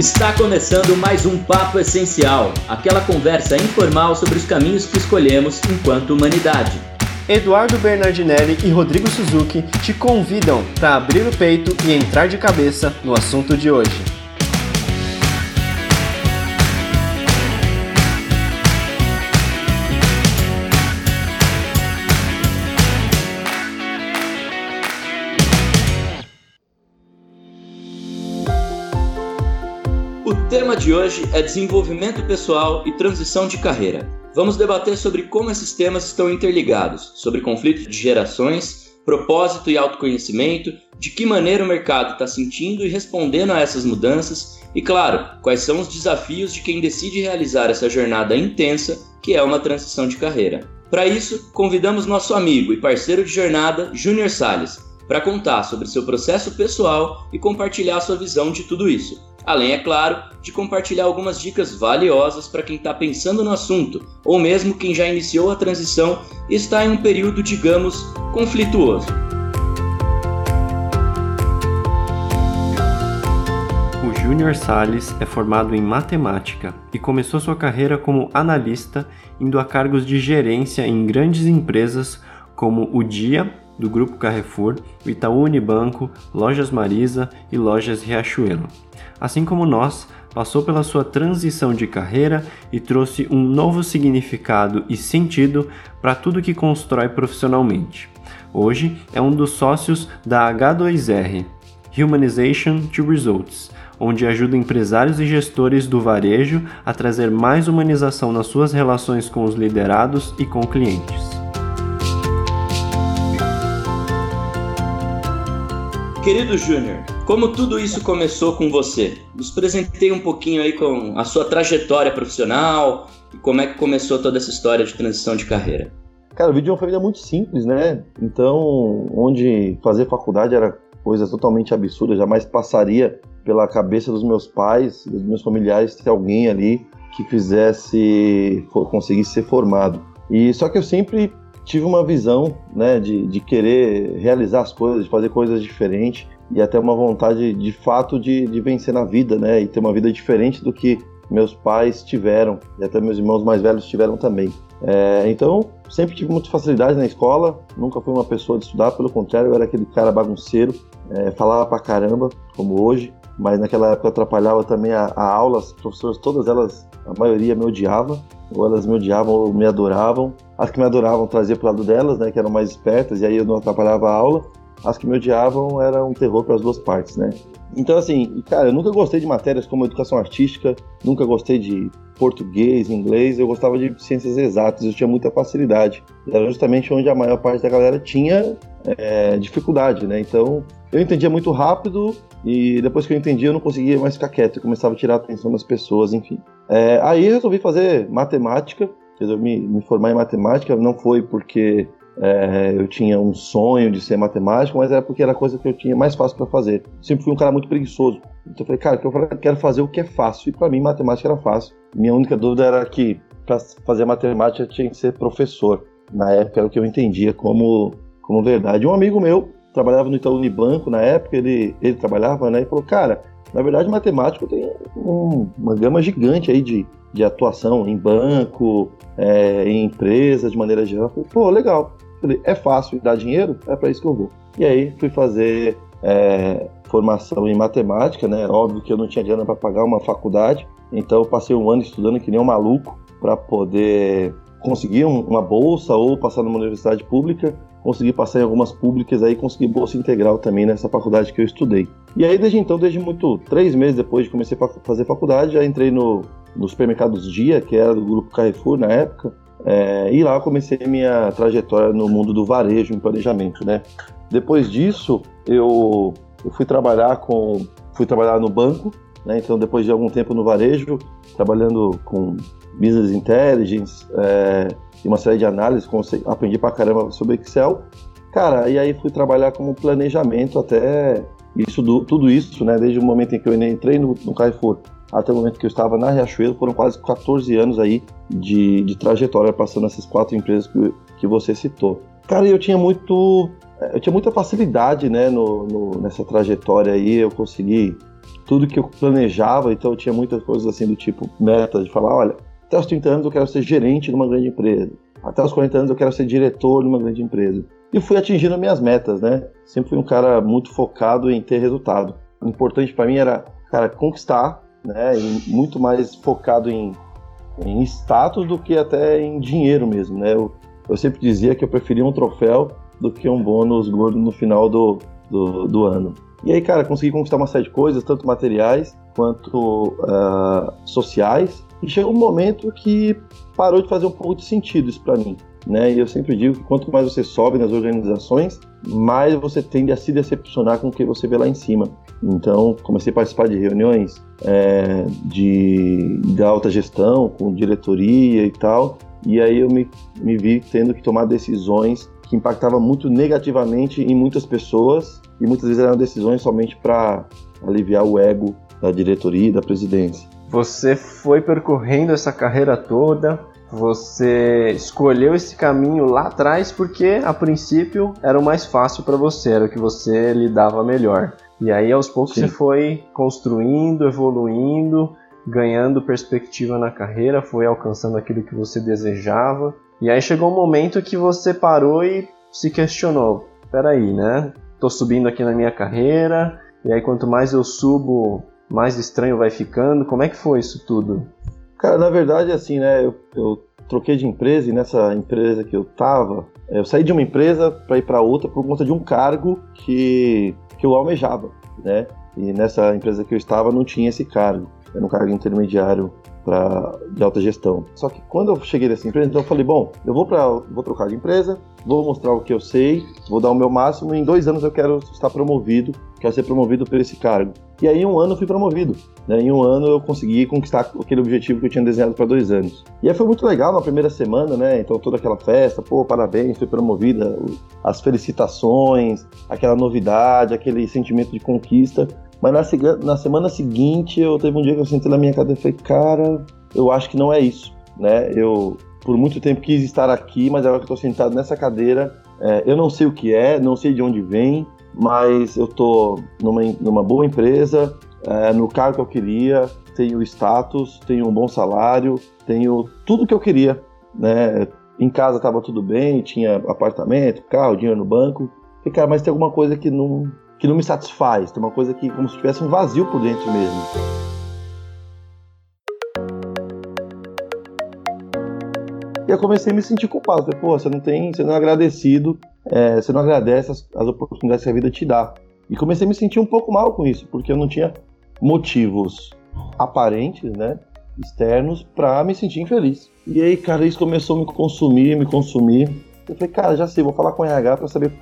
Está começando mais um Papo Essencial, aquela conversa informal sobre os caminhos que escolhemos enquanto humanidade. Eduardo Bernardinelli e Rodrigo Suzuki te convidam para abrir o peito e entrar de cabeça no assunto de hoje. De hoje é desenvolvimento pessoal e transição de carreira. Vamos debater sobre como esses temas estão interligados, sobre conflitos de gerações, propósito e autoconhecimento, de que maneira o mercado está sentindo e respondendo a essas mudanças e, claro, quais são os desafios de quem decide realizar essa jornada intensa que é uma transição de carreira. Para isso, convidamos nosso amigo e parceiro de jornada, Júnior Sales, para contar sobre seu processo pessoal e compartilhar sua visão de tudo isso. Além, é claro, de compartilhar algumas dicas valiosas para quem está pensando no assunto, ou mesmo quem já iniciou a transição e está em um período, digamos, conflituoso. O Júnior Sales é formado em matemática e começou sua carreira como analista, indo a cargos de gerência em grandes empresas como o Dia, do Grupo Carrefour, Itaú Unibanco, Lojas Marisa e Lojas Riachuelo assim como nós, passou pela sua transição de carreira e trouxe um novo significado e sentido para tudo que constrói profissionalmente. Hoje é um dos sócios da H2R, Humanization to Results, onde ajuda empresários e gestores do varejo a trazer mais humanização nas suas relações com os liderados e com clientes. Querido Júnior, como tudo isso começou com você? Nos presentei um pouquinho aí com a sua trajetória profissional e como é que começou toda essa história de transição de carreira. Cara, eu vim de uma família muito simples, né? Então, onde fazer faculdade era coisa totalmente absurda, jamais passaria pela cabeça dos meus pais, dos meus familiares, ter alguém ali que fizesse, conseguisse ser formado. E só que eu sempre tive uma visão né, de, de querer realizar as coisas, de fazer coisas diferentes e até uma vontade de fato de, de vencer na vida, né? E ter uma vida diferente do que meus pais tiveram e até meus irmãos mais velhos tiveram também. É, então, sempre tive muita facilidade na escola, nunca fui uma pessoa de estudar, pelo contrário, eu era aquele cara bagunceiro, é, falava pra caramba, como hoje, mas naquela época atrapalhava também a, a aula, as professoras, todas elas, a maioria me odiava, ou elas me odiavam ou me adoravam. As que me adoravam trazia pro lado delas, né, que eram mais espertas, e aí eu não atrapalhava a aula. As que me odiavam era um terror para as duas partes, né? Então, assim, cara, eu nunca gostei de matérias como educação artística, nunca gostei de português, inglês, eu gostava de ciências exatas, eu tinha muita facilidade. Era justamente onde a maior parte da galera tinha é, dificuldade, né? Então, eu entendia muito rápido e depois que eu entendia eu não conseguia mais ficar quieto, eu começava a tirar a atenção das pessoas, enfim. É, aí eu resolvi fazer matemática, resolvi me, formar em matemática, não foi porque é, eu tinha um sonho de ser matemático, mas era porque era a coisa que eu tinha mais fácil para fazer. Sempre fui um cara muito preguiçoso. Então eu falei, cara, eu quero fazer o que é fácil. E para mim, matemática era fácil. Minha única dúvida era que para fazer matemática tinha que ser professor. Na época era o que eu entendia como, como verdade. Um amigo meu trabalhava no Itaú Unibanco na época, ele, ele trabalhava, né? E falou, cara, na verdade, matemático tem um, uma gama gigante aí de, de atuação em banco, é, em empresa, de maneira geral. Falei, pô, legal. Falei, é fácil dar dinheiro? É para isso que eu vou. E aí fui fazer é, formação em matemática, né? Óbvio que eu não tinha grana para pagar uma faculdade, então passei um ano estudando que nem um maluco para poder conseguir um, uma bolsa ou passar numa universidade pública consegui passar em algumas públicas aí, consegui bolsa integral também nessa faculdade que eu estudei. E aí desde então, desde muito, três meses depois de comecei a fazer faculdade, já entrei no, no supermercados Dia, que era do grupo Carrefour na época, é, e lá comecei minha trajetória no mundo do varejo, em planejamento, né? Depois disso, eu, eu fui trabalhar com, fui trabalhar no banco, né? Então depois de algum tempo no varejo, trabalhando com business intelligence, é, e uma série de análises, aprendi pra caramba sobre Excel. Cara, e aí fui trabalhar como planejamento até isso, tudo isso, né? Desde o momento em que eu entrei no, no Carrefour até o momento que eu estava na Riachuelo, foram quase 14 anos aí de, de trajetória passando essas quatro empresas que, que você citou. Cara, eu tinha muito. Eu tinha muita facilidade, né, no, no, nessa trajetória aí, eu consegui tudo que eu planejava, então eu tinha muitas coisas assim do tipo meta de falar, olha, até os 30 anos eu quero ser gerente de uma grande empresa. Até os 40 anos eu quero ser diretor de uma grande empresa. E fui atingindo minhas metas, né? Sempre fui um cara muito focado em ter resultado. O importante para mim era, cara, conquistar, né? E muito mais focado em, em status do que até em dinheiro mesmo, né? Eu, eu sempre dizia que eu preferia um troféu do que um bônus gordo no final do, do, do ano. E aí, cara, consegui conquistar uma série de coisas, tanto materiais quanto uh, sociais. E chegou um momento que parou de fazer um pouco de sentido isso para mim. Né? E eu sempre digo que quanto mais você sobe nas organizações, mais você tende a se decepcionar com o que você vê lá em cima. Então, comecei a participar de reuniões é, de, de alta gestão, com diretoria e tal, e aí eu me, me vi tendo que tomar decisões que impactavam muito negativamente em muitas pessoas, e muitas vezes eram decisões somente para aliviar o ego da diretoria e da presidência. Você foi percorrendo essa carreira toda, você escolheu esse caminho lá atrás porque a princípio era o mais fácil para você, era o que você lidava melhor. E aí aos poucos Sim. você foi construindo, evoluindo, ganhando perspectiva na carreira, foi alcançando aquilo que você desejava. E aí chegou um momento que você parou e se questionou: peraí, né? Tô subindo aqui na minha carreira, e aí quanto mais eu subo, mais estranho vai ficando. Como é que foi isso tudo? Cara, na verdade, assim, né? Eu, eu troquei de empresa e nessa empresa que eu tava, eu saí de uma empresa para ir para outra por conta de um cargo que, que eu almejava, né? E nessa empresa que eu estava não tinha esse cargo, era um cargo intermediário pra, de alta gestão. Só que quando eu cheguei nessa empresa, então eu falei, bom, eu vou, pra, vou trocar de empresa, vou mostrar o que eu sei, vou dar o meu máximo e em dois anos eu quero estar promovido, quero ser promovido por esse cargo. E aí em um ano eu fui promovido. Né? Em um ano eu consegui conquistar aquele objetivo que eu tinha desenhado para dois anos. E aí foi muito legal na primeira semana, né? Então toda aquela festa, pô, parabéns, foi promovida, as felicitações, aquela novidade, aquele sentimento de conquista. Mas na, na semana seguinte, eu teve um dia que eu sentei na minha cadeira e falei, cara, eu acho que não é isso, né? Eu, por muito tempo, quis estar aqui, mas agora que estou sentado nessa cadeira, é, eu não sei o que é, não sei de onde vem, mas eu estou numa, numa boa empresa, é, no cargo que eu queria, tenho status, tenho um bom salário, tenho tudo que eu queria, né? Em casa estava tudo bem, tinha apartamento, carro, dinheiro no banco. E, cara, mas tem alguma coisa que não, que não me satisfaz, tem uma coisa que como se tivesse um vazio por dentro mesmo. E eu comecei a me sentir culpado. Falei, pô, você não tem, você não é agradecido, é, você não agradece as, as oportunidades que a vida te dá. E comecei a me sentir um pouco mal com isso, porque eu não tinha motivos aparentes, né, externos, para me sentir infeliz. E aí, cara, isso começou a me consumir, me consumir. Eu falei, cara, já sei, vou falar com o RH para saber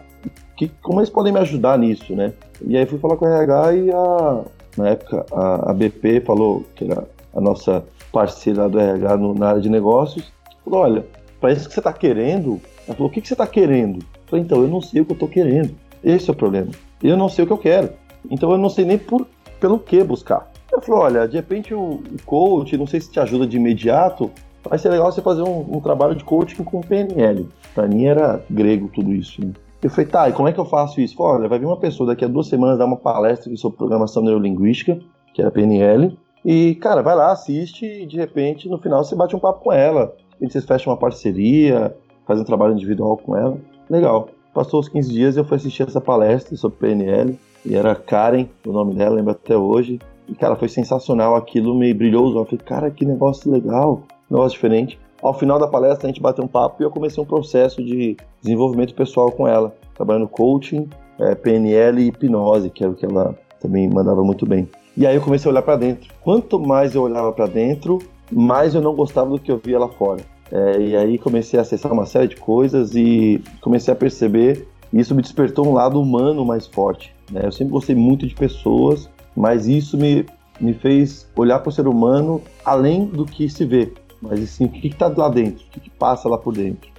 que, como eles podem me ajudar nisso, né? E aí fui falar com a RH e a, na época a, a BP falou, que era a nossa parceira do RH no, na área de negócios, falou, olha, para isso que você está querendo, ela falou, o que, que você está querendo? Eu falei, então, eu não sei o que eu estou querendo. Esse é o problema. Eu não sei o que eu quero. Então eu não sei nem por, pelo que buscar. Ela falou, olha, de repente o, coach, não sei se te ajuda de imediato, vai ser legal você fazer um, um trabalho de coaching com PNL. Para mim era grego tudo isso. Né? Eu falei, tá, e como é que eu faço isso? Falei, olha, vai vir uma pessoa daqui a duas semanas dar uma palestra sobre programação neurolinguística, que era PNL, e, cara, vai lá, assiste e de repente no final você bate um papo com ela. E vocês fecham uma parceria, fazem um trabalho individual com ela. Legal. Passou os 15 dias eu fui assistir essa palestra sobre PNL, e era Karen, o nome dela, lembro até hoje. E, cara, foi sensacional aquilo, me brilhou os olhos. Falei, cara, que negócio legal, negócio diferente. Ao final da palestra, a gente bateu um papo e eu comecei um processo de desenvolvimento pessoal com ela, trabalhando coaching, é, PNL e hipnose, que era o que ela também mandava muito bem. E aí eu comecei a olhar para dentro. Quanto mais eu olhava para dentro, mais eu não gostava do que eu via lá fora. É, e aí comecei a acessar uma série de coisas e comecei a perceber, e isso me despertou um lado humano mais forte. Né? Eu sempre gostei muito de pessoas, mas isso me, me fez olhar para o ser humano além do que se vê mas assim, o que, está lá dentro, o que, que, passa lá por dentro.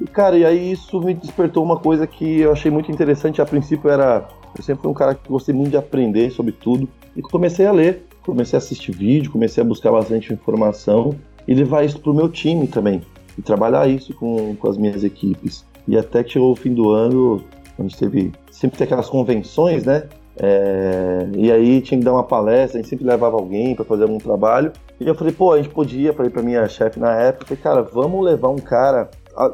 E cara, e aí isso me despertou uma coisa que eu achei muito interessante. A princípio era, eu sempre fui um cara que gostei muito de aprender sobre tudo e comecei a ler, comecei a assistir vídeo, comecei a buscar bastante informação e levar isso para o meu time também e trabalhar isso com, com as minhas equipes. E até que chegou o fim do ano, a gente teve sempre tem aquelas convenções, né? É, e aí tinha que dar uma palestra, a gente sempre levava alguém para fazer algum trabalho. E eu falei, pô, a gente podia, falei pra minha chefe na época, cara, vamos levar um cara.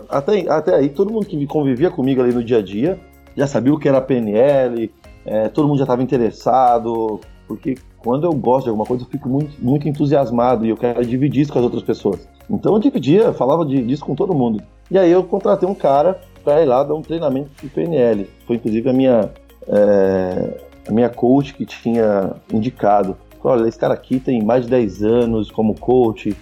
Até, até aí, todo mundo que convivia comigo ali no dia a dia já sabia o que era PNL, é, todo mundo já estava interessado, porque quando eu gosto de alguma coisa, eu fico muito, muito entusiasmado e eu quero dividir isso com as outras pessoas. Então eu dividia, falava de, disso com todo mundo. E aí eu contratei um cara para ir lá dar um treinamento de PNL. Foi inclusive a minha, é, a minha coach que tinha indicado. Olha, esse cara aqui tem mais de 10 anos como coach,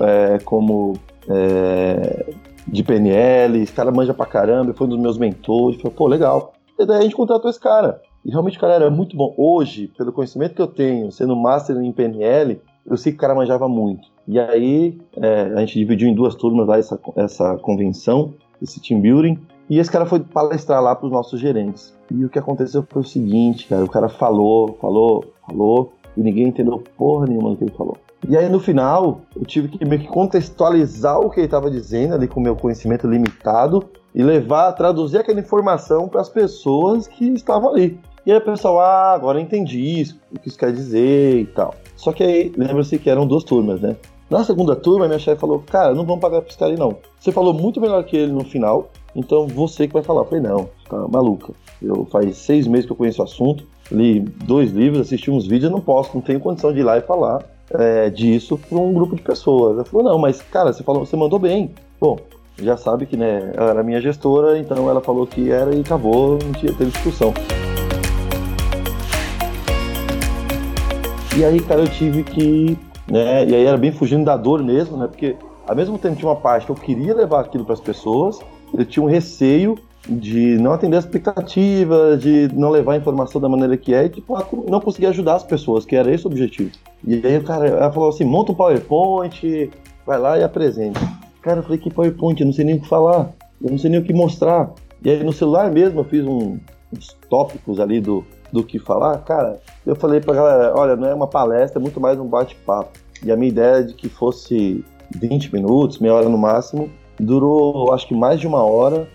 é, como é, de PNL, esse cara manja pra caramba, foi um dos meus mentores. Falei, pô, legal. E daí a gente contratou esse cara. E realmente o cara era muito bom. Hoje, pelo conhecimento que eu tenho, sendo master em PNL, eu sei que o cara manjava muito. E aí é, a gente dividiu em duas turmas lá essa, essa convenção, esse team building. E esse cara foi palestrar lá para os nossos gerentes. E o que aconteceu foi o seguinte, cara, o cara falou, falou, falou, e ninguém entendeu porra nenhuma do que ele falou. E aí no final, eu tive que meio que contextualizar o que ele estava dizendo ali com o meu conhecimento limitado e levar, traduzir aquela informação para as pessoas que estavam ali. E aí o pessoal, ah, agora entendi isso, o que isso quer dizer e tal. Só que aí, lembra-se que eram duas turmas, né? Na segunda turma, minha chefe falou, cara, não vamos pagar pra esse cara aí não. Você falou muito melhor que ele no final, então você que vai falar. Eu falei, não, tá maluca. Eu faz seis meses que eu conheço o assunto, li dois livros, assisti uns vídeos, não posso, não tenho condição de ir lá e falar é, disso para um grupo de pessoas. Ela falou, não, mas cara, você falou, você mandou bem. Bom, já sabe que né, ela era minha gestora, então ela falou que era e acabou, não tinha teve discussão. E aí, cara, eu tive que, né, e aí era bem fugindo da dor mesmo, né, porque ao mesmo tempo tinha uma parte que eu queria levar aquilo para as pessoas, eu tinha um receio de não atender as expectativas, de não levar a informação da maneira que é, e tipo, não conseguir ajudar as pessoas, que era esse o objetivo. E aí o cara ela falou assim: monta um PowerPoint, vai lá e apresenta. Cara, eu falei: que PowerPoint? Eu não sei nem o que falar, eu não sei nem o que mostrar. E aí no celular mesmo eu fiz um, uns tópicos ali do, do que falar. Cara, eu falei pra galera: olha, não é uma palestra, é muito mais um bate-papo. E a minha ideia é de que fosse 20 minutos, meia hora no máximo, durou acho que mais de uma hora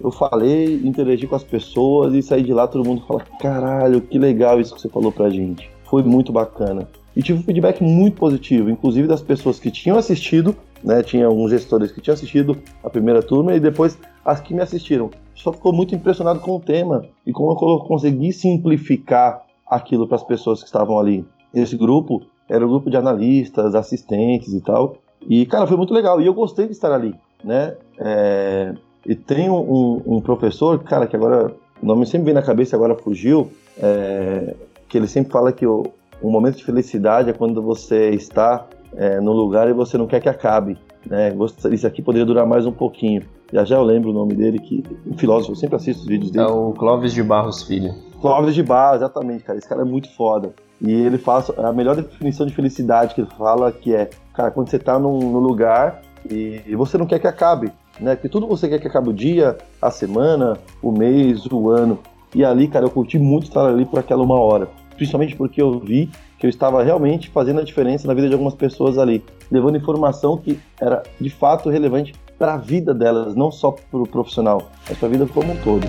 eu falei, interagi com as pessoas e saí de lá, todo mundo fala: caralho, que legal isso que você falou pra gente. Foi muito bacana. E tive um feedback muito positivo, inclusive das pessoas que tinham assistido, né? Tinha alguns gestores que tinham assistido a primeira turma e depois as que me assistiram. Só ficou muito impressionado com o tema e como eu consegui simplificar aquilo para as pessoas que estavam ali. Esse grupo era um grupo de analistas, assistentes e tal. E, cara, foi muito legal. E eu gostei de estar ali, né? É, e tem um, um, professor, cara, que agora o nome sempre vem na cabeça agora fugiu, é, que ele sempre fala que o, o momento de felicidade é quando você está é, no lugar e você não quer que acabe. Né? Isso aqui poderia durar mais um pouquinho. Já já eu lembro o nome dele, que um filósofo, eu sempre assisto os vídeos dele. É o Clóvis de Barros Filho. Clóvis de Barros, exatamente, cara. Esse cara é muito foda. E ele fala a melhor definição de felicidade que ele fala que é, cara, quando você está num, num lugar e, e você não quer que acabe né? Porque tudo você quer que acabe o dia, a semana, o mês, o ano. E ali, cara, eu curti muito estar ali por aquela uma hora. Principalmente porque eu vi que eu estava realmente fazendo a diferença na vida de algumas pessoas ali, levando informação que era de fato relevante para a vida delas, não só para o profissional, mas para a vida como um todo.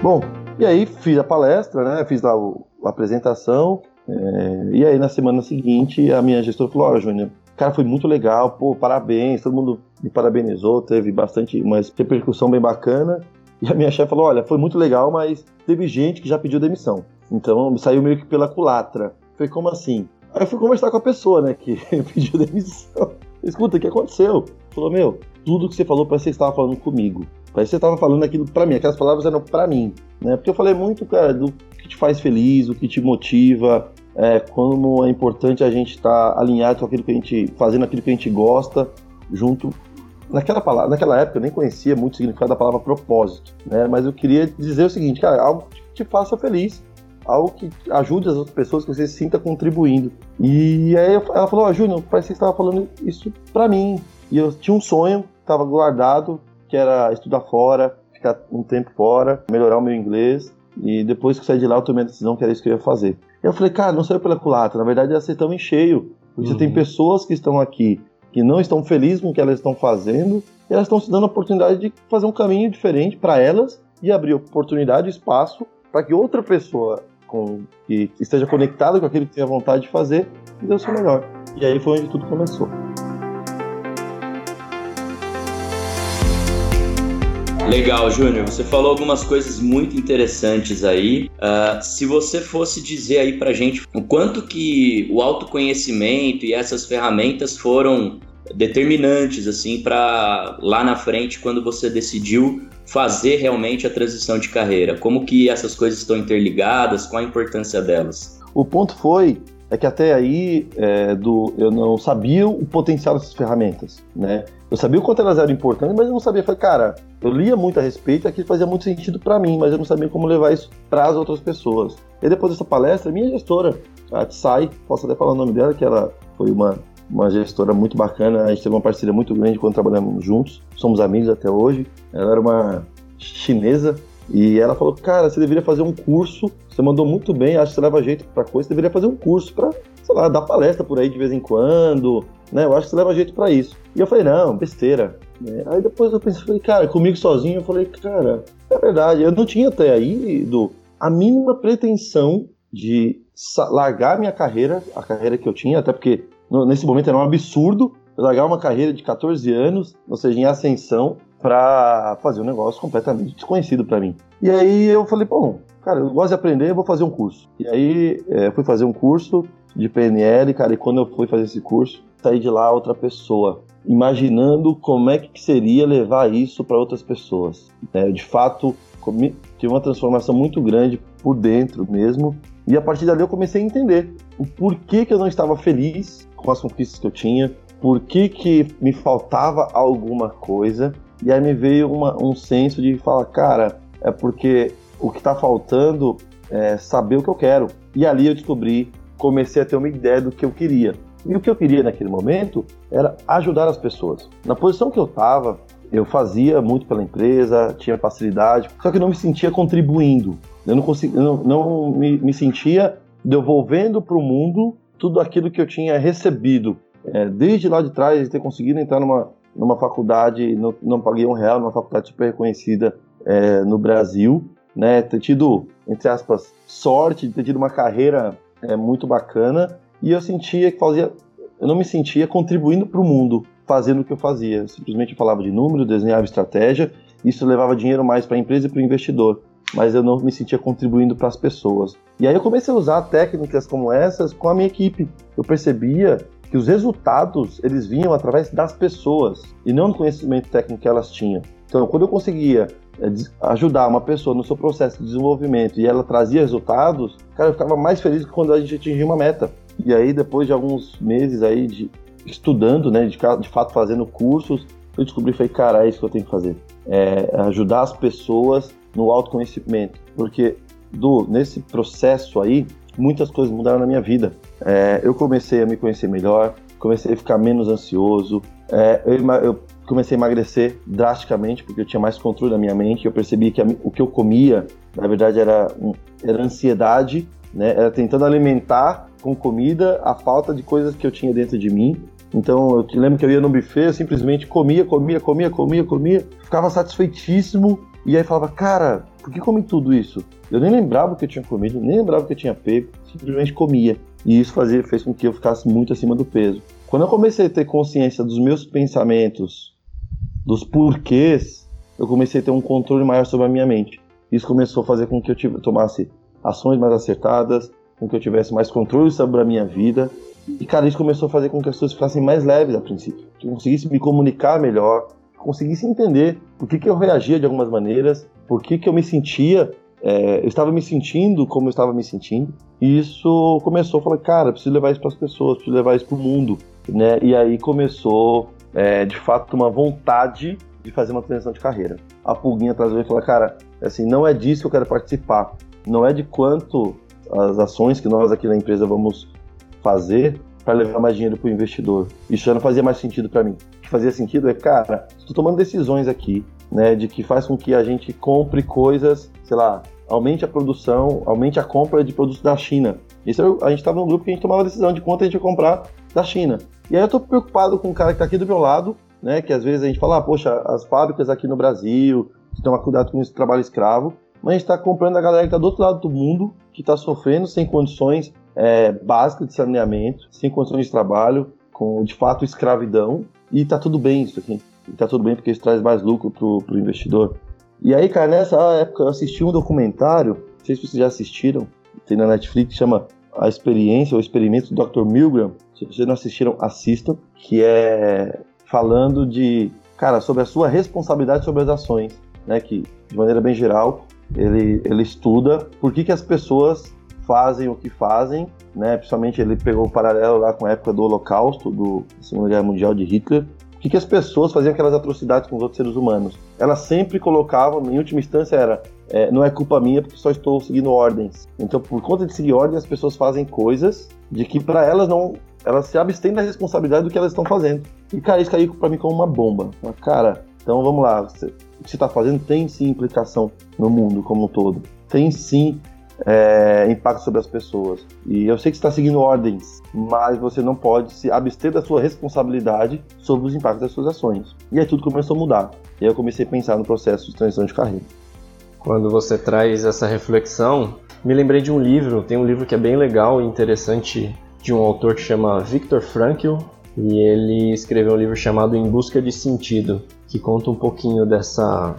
Bom, e aí fiz a palestra, né? Fiz lá a apresentação é, e aí na semana seguinte a minha gestora falou, oh, Júnior, cara, foi muito legal, pô, parabéns, todo mundo me parabenizou, teve bastante, uma repercussão bem bacana. E a minha chefe falou, olha, foi muito legal, mas teve gente que já pediu demissão. Então saiu meio que pela culatra. Foi como assim? Aí eu fui conversar com a pessoa, né, que pediu demissão. Escuta, o que aconteceu? Falou, meu, tudo que você falou parece que você estava falando comigo. Parece que você estava falando aquilo para mim, aquelas palavras eram para mim, né? Porque eu falei muito, cara, do que te faz feliz, o que te motiva, é, como é importante a gente estar tá alinhado com aquilo que a gente, fazendo aquilo que a gente gosta, junto. Naquela, palavra, naquela época eu nem conhecia muito o significado da palavra propósito, né? Mas eu queria dizer o seguinte, cara, algo que te faça feliz, algo que ajude as outras pessoas, que você se sinta contribuindo. E aí ela falou, ó, oh, Júnior, parece que você estava falando isso para mim. E eu tinha um sonho, estava guardado, que era estudar fora, ficar um tempo fora, melhorar o meu inglês. E depois que saí de lá, eu tomei a decisão que era isso que eu ia fazer. Eu falei, cara, não saiu pela culatra, na verdade ia ser tão em cheio. Porque uhum. você tem uhum. pessoas que estão aqui que não estão felizes com o que elas estão fazendo e elas estão se dando a oportunidade de fazer um caminho diferente para elas e abrir oportunidade, espaço para que outra pessoa com, que esteja conectada com aquilo que tem a vontade de fazer dê o seu melhor. E aí foi onde tudo começou. Legal, Júnior. Você falou algumas coisas muito interessantes aí. Uh, se você fosse dizer aí pra gente o quanto que o autoconhecimento e essas ferramentas foram determinantes assim para lá na frente quando você decidiu fazer realmente a transição de carreira? Como que essas coisas estão interligadas? Qual a importância delas? O ponto foi é que até aí é, do, eu não sabia o potencial dessas ferramentas, né? Eu sabia o quanto elas eram importantes, mas eu não sabia. Falei, cara, eu lia muito a respeito, aquilo fazia muito sentido para mim, mas eu não sabia como levar isso para as outras pessoas. E depois dessa palestra, minha gestora, a Tsai, posso até falar o nome dela, que ela foi uma, uma gestora muito bacana, a gente teve uma parceria muito grande quando trabalhamos juntos, somos amigos até hoje. Ela era uma chinesa, e ela falou, cara, você deveria fazer um curso. Você mandou muito bem, acho que você leva jeito pra coisa. Você deveria fazer um curso pra, sei lá, dar palestra por aí de vez em quando. Né? Eu acho que você leva jeito para isso. E eu falei, não, besteira. É, aí depois eu pensei, cara, comigo sozinho, eu falei, cara, é verdade. Eu não tinha até aí, do a mínima pretensão de largar minha carreira, a carreira que eu tinha, até porque nesse momento era um absurdo largar uma carreira de 14 anos, ou seja, em ascensão, para fazer um negócio completamente desconhecido para mim. E aí eu falei, bom, cara, eu gosto de aprender, eu vou fazer um curso. E aí é, fui fazer um curso de PNL, cara, e quando eu fui fazer esse curso, saí de lá outra pessoa, imaginando como é que seria levar isso para outras pessoas. É, de fato, tive uma transformação muito grande por dentro mesmo, e a partir dali eu comecei a entender o porquê que eu não estava feliz com as conquistas que eu tinha, por que, que me faltava alguma coisa, e aí me veio uma, um senso de falar, cara, é porque o que está faltando é saber o que eu quero. E ali eu descobri, comecei a ter uma ideia do que eu queria. E o que eu queria naquele momento era ajudar as pessoas. Na posição que eu estava, eu fazia muito pela empresa, tinha facilidade, só que eu não me sentia contribuindo. Eu não, consegui, não, não me, me, sentia devolvendo para o mundo tudo aquilo que eu tinha recebido. É, desde lá de trás, de ter conseguido entrar numa, numa faculdade, não, paguei um real, numa faculdade super reconhecida é, no Brasil, né? Ter tido, entre aspas, sorte de ter tido uma carreira é, muito bacana e eu sentia que fazia, eu não me sentia contribuindo para o mundo fazendo o que eu fazia. Eu simplesmente falava de número, desenhava estratégia, isso levava dinheiro mais para a empresa e para o investidor, mas eu não me sentia contribuindo para as pessoas. E aí eu comecei a usar técnicas como essas com a minha equipe. Eu percebia que os resultados eles vinham através das pessoas e não do conhecimento técnico que elas tinham. Então, quando eu conseguia é, ajudar uma pessoa no seu processo de desenvolvimento e ela trazia resultados, cara, eu ficava mais feliz que quando a gente atingia uma meta. E aí, depois de alguns meses aí de estudando, né, de, de fato fazendo cursos, eu descobri, falei, cara, é isso que eu tenho que fazer. É ajudar as pessoas no autoconhecimento. Porque, do, nesse processo aí, muitas coisas mudaram na minha vida. É, eu comecei a me conhecer melhor, comecei a ficar menos ansioso, é, eu, eu, comecei a emagrecer drasticamente porque eu tinha mais controle da minha mente. Eu percebi que a, o que eu comia, na verdade, era, era ansiedade, né? Era tentando alimentar com comida a falta de coisas que eu tinha dentro de mim. Então eu lembro que eu ia no buffet, eu simplesmente comia, comia, comia, comia, comia, ficava satisfeitíssimo e aí falava, cara, por que comi tudo isso? Eu nem lembrava o que eu tinha comido, nem lembrava o que eu tinha pego, simplesmente comia. E isso fazia, fez com que eu ficasse muito acima do peso. Quando eu comecei a ter consciência dos meus pensamentos, dos porquês, eu comecei a ter um controle maior sobre a minha mente. Isso começou a fazer com que eu tomasse ações mais acertadas, com que eu tivesse mais controle sobre a minha vida. E, cara, isso começou a fazer com que as coisas ficassem mais leves a princípio. Que eu conseguisse me comunicar melhor, conseguisse entender por que, que eu reagia de algumas maneiras, por que, que eu me sentia, é, eu estava me sentindo como eu estava me sentindo. E isso começou a falar, cara, preciso levar isso para as pessoas, preciso levar isso para o mundo, né? E aí começou, é, de fato, uma vontade de fazer uma transição de carreira. A pulguinha atrás de mim falou, cara, assim, não é disso que eu quero participar, não é de quanto as ações que nós aqui na empresa vamos fazer para levar mais dinheiro para o investidor. Isso já não fazia mais sentido para mim. Que fazia sentido é, cara, estou tomando decisões aqui, né, de que faz com que a gente compre coisas, sei lá, aumente a produção, aumente a compra de produtos da China. Isso a gente estava num grupo que a gente tomava a decisão de quanto a gente ia comprar da China. E aí eu estou preocupado com o cara que está aqui do meu lado, né? Que às vezes a gente fala, ah, poxa, as fábricas aqui no Brasil, que tomar cuidado com esse trabalho escravo, mas a gente está comprando a galera que está do outro lado do mundo, que está sofrendo sem condições é, básicas de saneamento, sem condições de trabalho, com de fato escravidão, e está tudo bem isso aqui. Está tudo bem porque isso traz mais lucro para o investidor. E aí, cara, nessa época eu assisti um documentário, não sei se vocês já assistiram, tem na Netflix, chama A Experiência ou Experimento do Dr. Milgram. Se vocês não assistiram, assistam, que é falando de, cara, sobre a sua responsabilidade sobre as ações, né? Que, de maneira bem geral, ele, ele estuda por que, que as pessoas fazem o que fazem, né? Principalmente ele pegou o paralelo lá com a época do Holocausto, do Segunda Guerra Mundial de Hitler, o que, que as pessoas faziam aquelas atrocidades com os outros seres humanos? Elas sempre colocavam, em última instância, era é, não é culpa minha porque só estou seguindo ordens. Então, por conta de seguir ordens, as pessoas fazem coisas de que para elas não, elas se abstêm da responsabilidade do que elas estão fazendo. E cara, isso caiu para mim como uma bomba. Uma cara, então vamos lá, o que você está fazendo tem sim implicação no mundo como um todo. Tem sim é, impacto sobre as pessoas. E eu sei que está seguindo ordens, mas você não pode se abster da sua responsabilidade sobre os impactos das suas ações. E aí tudo começou a mudar. E aí eu comecei a pensar no processo de transição de carreira. Quando você traz essa reflexão, me lembrei de um livro, tem um livro que é bem legal e interessante de um autor que chama Viktor Frankl, e ele escreveu um livro chamado Em Busca de Sentido, que conta um pouquinho dessa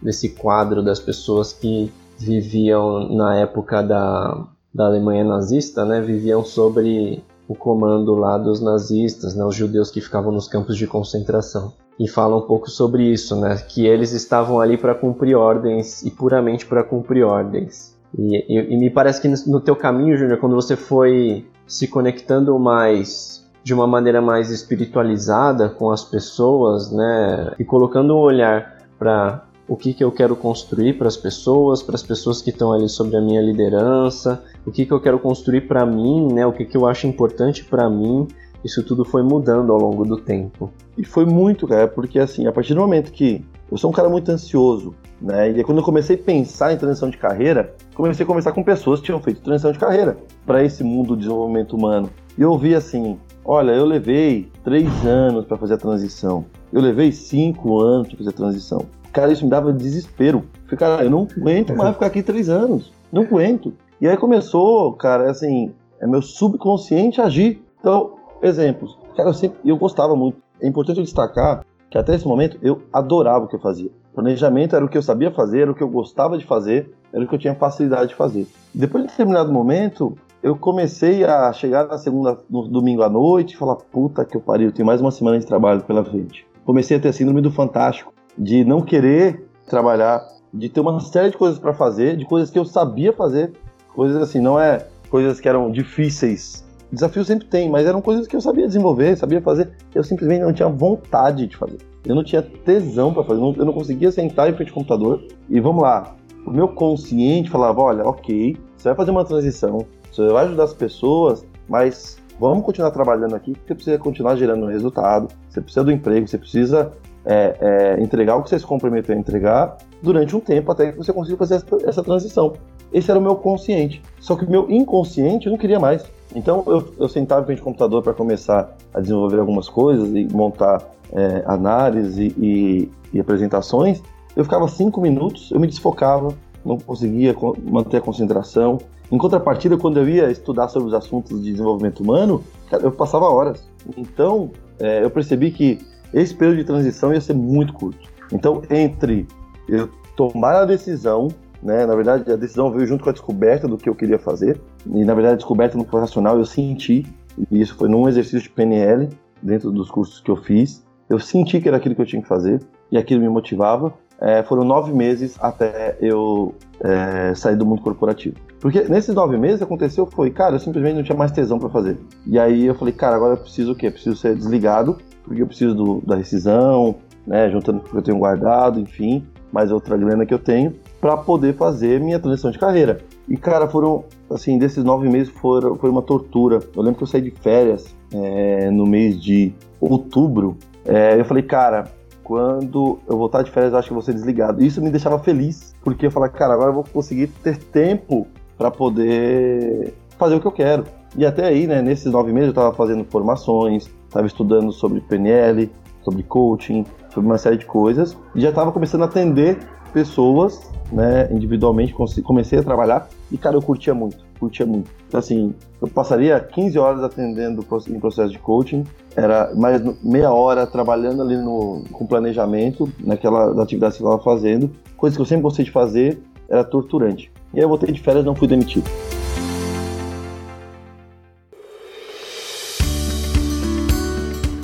desse quadro das pessoas que viviam na época da, da Alemanha nazista, né, viviam sobre o comando lá dos nazistas, né, os judeus que ficavam nos campos de concentração. E fala um pouco sobre isso, né, que eles estavam ali para cumprir ordens e puramente para cumprir ordens. E, e, e, me parece que no teu caminho, Júnior, quando você foi se conectando mais de uma maneira mais espiritualizada com as pessoas, né, e colocando um olhar para o que, que eu quero construir para as pessoas, para as pessoas que estão ali sobre a minha liderança, o que, que eu quero construir para mim, né? o que, que eu acho importante para mim. Isso tudo foi mudando ao longo do tempo. E foi muito, cara, porque assim, a partir do momento que eu sou um cara muito ansioso, né? E quando eu comecei a pensar em transição de carreira, comecei a conversar com pessoas que tinham feito transição de carreira para esse mundo do desenvolvimento humano. E eu vi assim: olha, eu levei três anos para fazer a transição, eu levei cinco anos para fazer a transição. Cara, isso me dava desespero. Falei, cara, eu não aguento mais ficar aqui três anos. Não aguento. E aí começou, cara, assim, é meu subconsciente agir. Então, exemplos. Cara, eu sempre, eu gostava muito. É importante destacar que até esse momento eu adorava o que eu fazia. Planejamento era o que eu sabia fazer, era o que eu gostava de fazer, era o que eu tinha facilidade de fazer. Depois de determinado momento, eu comecei a chegar na segunda, no domingo à noite e falar, puta que eu pariu, tem mais uma semana de trabalho pela frente. Comecei a ter síndrome do fantástico de não querer trabalhar, de ter uma série de coisas para fazer, de coisas que eu sabia fazer, coisas assim, não é coisas que eram difíceis. Desafios sempre tem, mas eram coisas que eu sabia desenvolver, sabia fazer, eu simplesmente não tinha vontade de fazer. Eu não tinha tesão para fazer, eu não conseguia sentar em frente ao computador e vamos lá. O meu consciente falava: olha, ok, você vai fazer uma transição, você vai ajudar as pessoas, mas vamos continuar trabalhando aqui, porque você precisa continuar gerando resultado, você precisa do emprego, você precisa é, é, entregar o que você se comprometeu a entregar durante um tempo até que você consiga fazer essa, essa transição. Esse era o meu consciente. Só que o meu inconsciente eu não queria mais. Então eu, eu sentava frente ao computador para começar a desenvolver algumas coisas e montar é, análise e, e, apresentações. Eu ficava cinco minutos, eu me desfocava, não conseguia manter a concentração. Em contrapartida, quando eu ia estudar sobre os assuntos de desenvolvimento humano, eu passava horas. Então é, eu percebi que esse período de transição ia ser muito curto. Então, entre eu tomar a decisão, né, na verdade, a decisão veio junto com a descoberta do que eu queria fazer, e na verdade, a descoberta no profissional eu senti, e isso foi num exercício de PNL, dentro dos cursos que eu fiz, eu senti que era aquilo que eu tinha que fazer, e aquilo me motivava. É, foram nove meses até eu é, sair do mundo corporativo. Porque nesses nove meses aconteceu foi, cara, eu simplesmente não tinha mais tesão para fazer. E aí eu falei, cara, agora eu preciso o quê? Eu preciso ser desligado porque eu preciso do, da rescisão, né, juntando o que eu tenho guardado, enfim, mais outra grana que eu tenho, para poder fazer minha transição de carreira. E, cara, foram, assim, desses nove meses foram, foi uma tortura. Eu lembro que eu saí de férias é, no mês de outubro. É, eu falei, cara, quando eu voltar de férias, eu acho que vou ser desligado. Isso me deixava feliz, porque eu falei, cara, agora eu vou conseguir ter tempo para poder fazer o que eu quero. E até aí, né, nesses nove meses eu estava fazendo formações, estava estudando sobre PNL, sobre coaching, sobre uma série de coisas. E já estava começando a atender pessoas, né, individualmente, comecei a trabalhar e, cara, eu curtia muito, curtia muito. Então, assim, eu passaria 15 horas atendendo em processo de coaching, era mais meia hora trabalhando ali no, com planejamento, naquela atividade que eu estava fazendo, coisa que eu sempre gostei de fazer, era torturante. E aí eu voltei de férias e não fui demitido.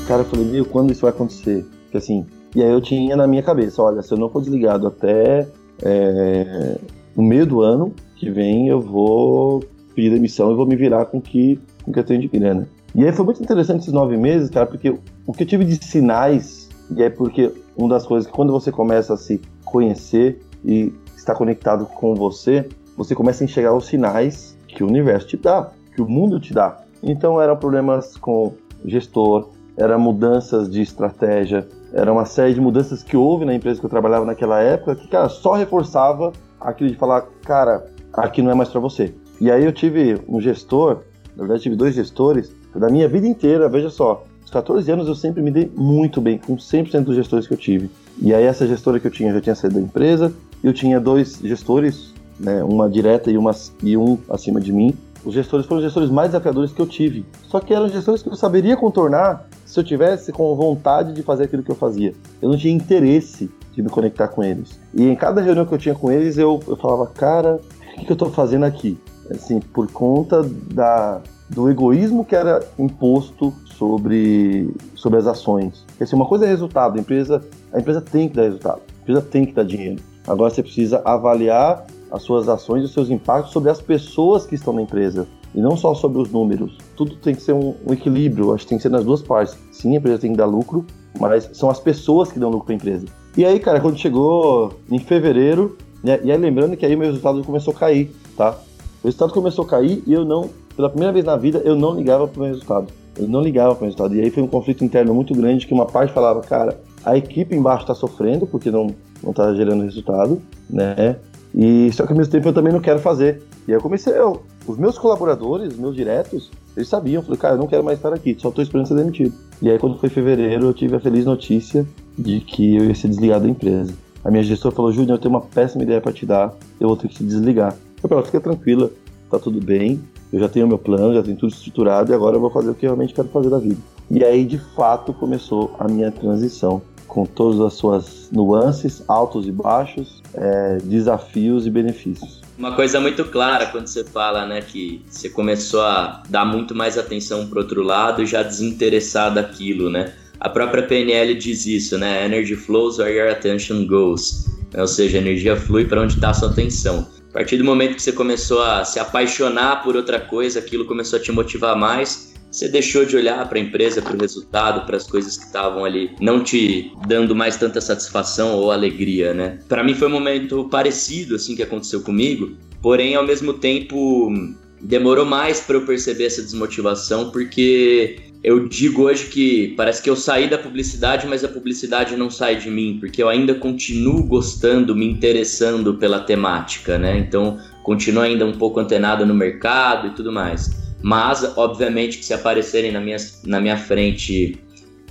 Cara, eu falei, meu, quando isso vai acontecer? Porque assim, e aí eu tinha na minha cabeça, olha, se eu não for desligado até é, no meio do ano que vem, eu vou pedir demissão e vou me virar com que, com que eu tenho de grana. E aí foi muito interessante esses nove meses, cara, porque o que eu tive de sinais, e é porque uma das coisas que quando você começa a se conhecer e está conectado com você, você começa a enxergar os sinais que o universo te dá, que o mundo te dá. Então eram problemas com gestor, eram mudanças de estratégia, era uma série de mudanças que houve na empresa que eu trabalhava naquela época que, cara, só reforçava aquilo de falar, cara, aqui não é mais para você. E aí eu tive um gestor, na verdade tive dois gestores, da minha vida inteira, veja só, os 14 anos eu sempre me dei muito bem com 100% dos gestores que eu tive. E aí essa gestora que eu tinha já tinha saído da empresa, eu tinha dois gestores, né, uma direta e, uma, e um acima de mim. Os gestores foram os gestores mais desafiadores que eu tive. Só que eram gestores que eu saberia contornar se eu tivesse com vontade de fazer aquilo que eu fazia. Eu não tinha interesse de me conectar com eles. E em cada reunião que eu tinha com eles, eu, eu falava, cara, o que, que eu estou fazendo aqui? Assim, por conta da, do egoísmo que era imposto sobre, sobre as ações. Porque assim, uma coisa é resultado, a empresa, a empresa tem que dar resultado, a empresa tem que dar dinheiro. Agora você precisa avaliar as suas ações e os seus impactos sobre as pessoas que estão na empresa e não só sobre os números. Tudo tem que ser um, um equilíbrio, acho que tem que ser nas duas partes. Sim, a empresa tem que dar lucro, mas são as pessoas que dão lucro para a empresa. E aí, cara, quando chegou em fevereiro, né, e aí lembrando que aí meu resultado começou a cair, tá? O resultado começou a cair e eu não, pela primeira vez na vida, eu não ligava para o meu resultado. Eu não ligava para o resultado. E aí foi um conflito interno muito grande que uma parte falava, cara, a equipe embaixo está sofrendo porque não não está gerando resultado, né? E só que ao mesmo tempo eu também não quero fazer. E aí eu comecei, eu, os meus colaboradores, meus diretos, eles sabiam, eu falei, cara, eu não quero mais estar aqui, só estou esperando ser demitido. E aí quando foi fevereiro, eu tive a feliz notícia de que eu ia ser desligado da empresa. A minha gestora falou, Júnior, eu tenho uma péssima ideia para te dar, eu vou ter que te desligar. Eu falei, fica tranquila, tá tudo bem, eu já tenho meu plano, já tenho tudo estruturado e agora eu vou fazer o que eu realmente quero fazer da vida. E aí, de fato, começou a minha transição com todas as suas nuances, altos e baixos, é, desafios e benefícios. Uma coisa muito clara quando você fala, né, que você começou a dar muito mais atenção para outro lado e já desinteressar daquilo, né? A própria PNL diz isso, né? Energy flows where your attention goes. Ou seja, a energia flui para onde está a sua atenção. A partir do momento que você começou a se apaixonar por outra coisa, aquilo começou a te motivar mais, você deixou de olhar para a empresa, para o resultado, para as coisas que estavam ali, não te dando mais tanta satisfação ou alegria, né? Para mim foi um momento parecido assim que aconteceu comigo, porém ao mesmo tempo demorou mais para eu perceber essa desmotivação porque eu digo hoje que parece que eu saí da publicidade, mas a publicidade não sai de mim, porque eu ainda continuo gostando, me interessando pela temática, né? Então, continuo ainda um pouco antenado no mercado e tudo mais. Mas, obviamente, que se aparecerem na minha, na minha frente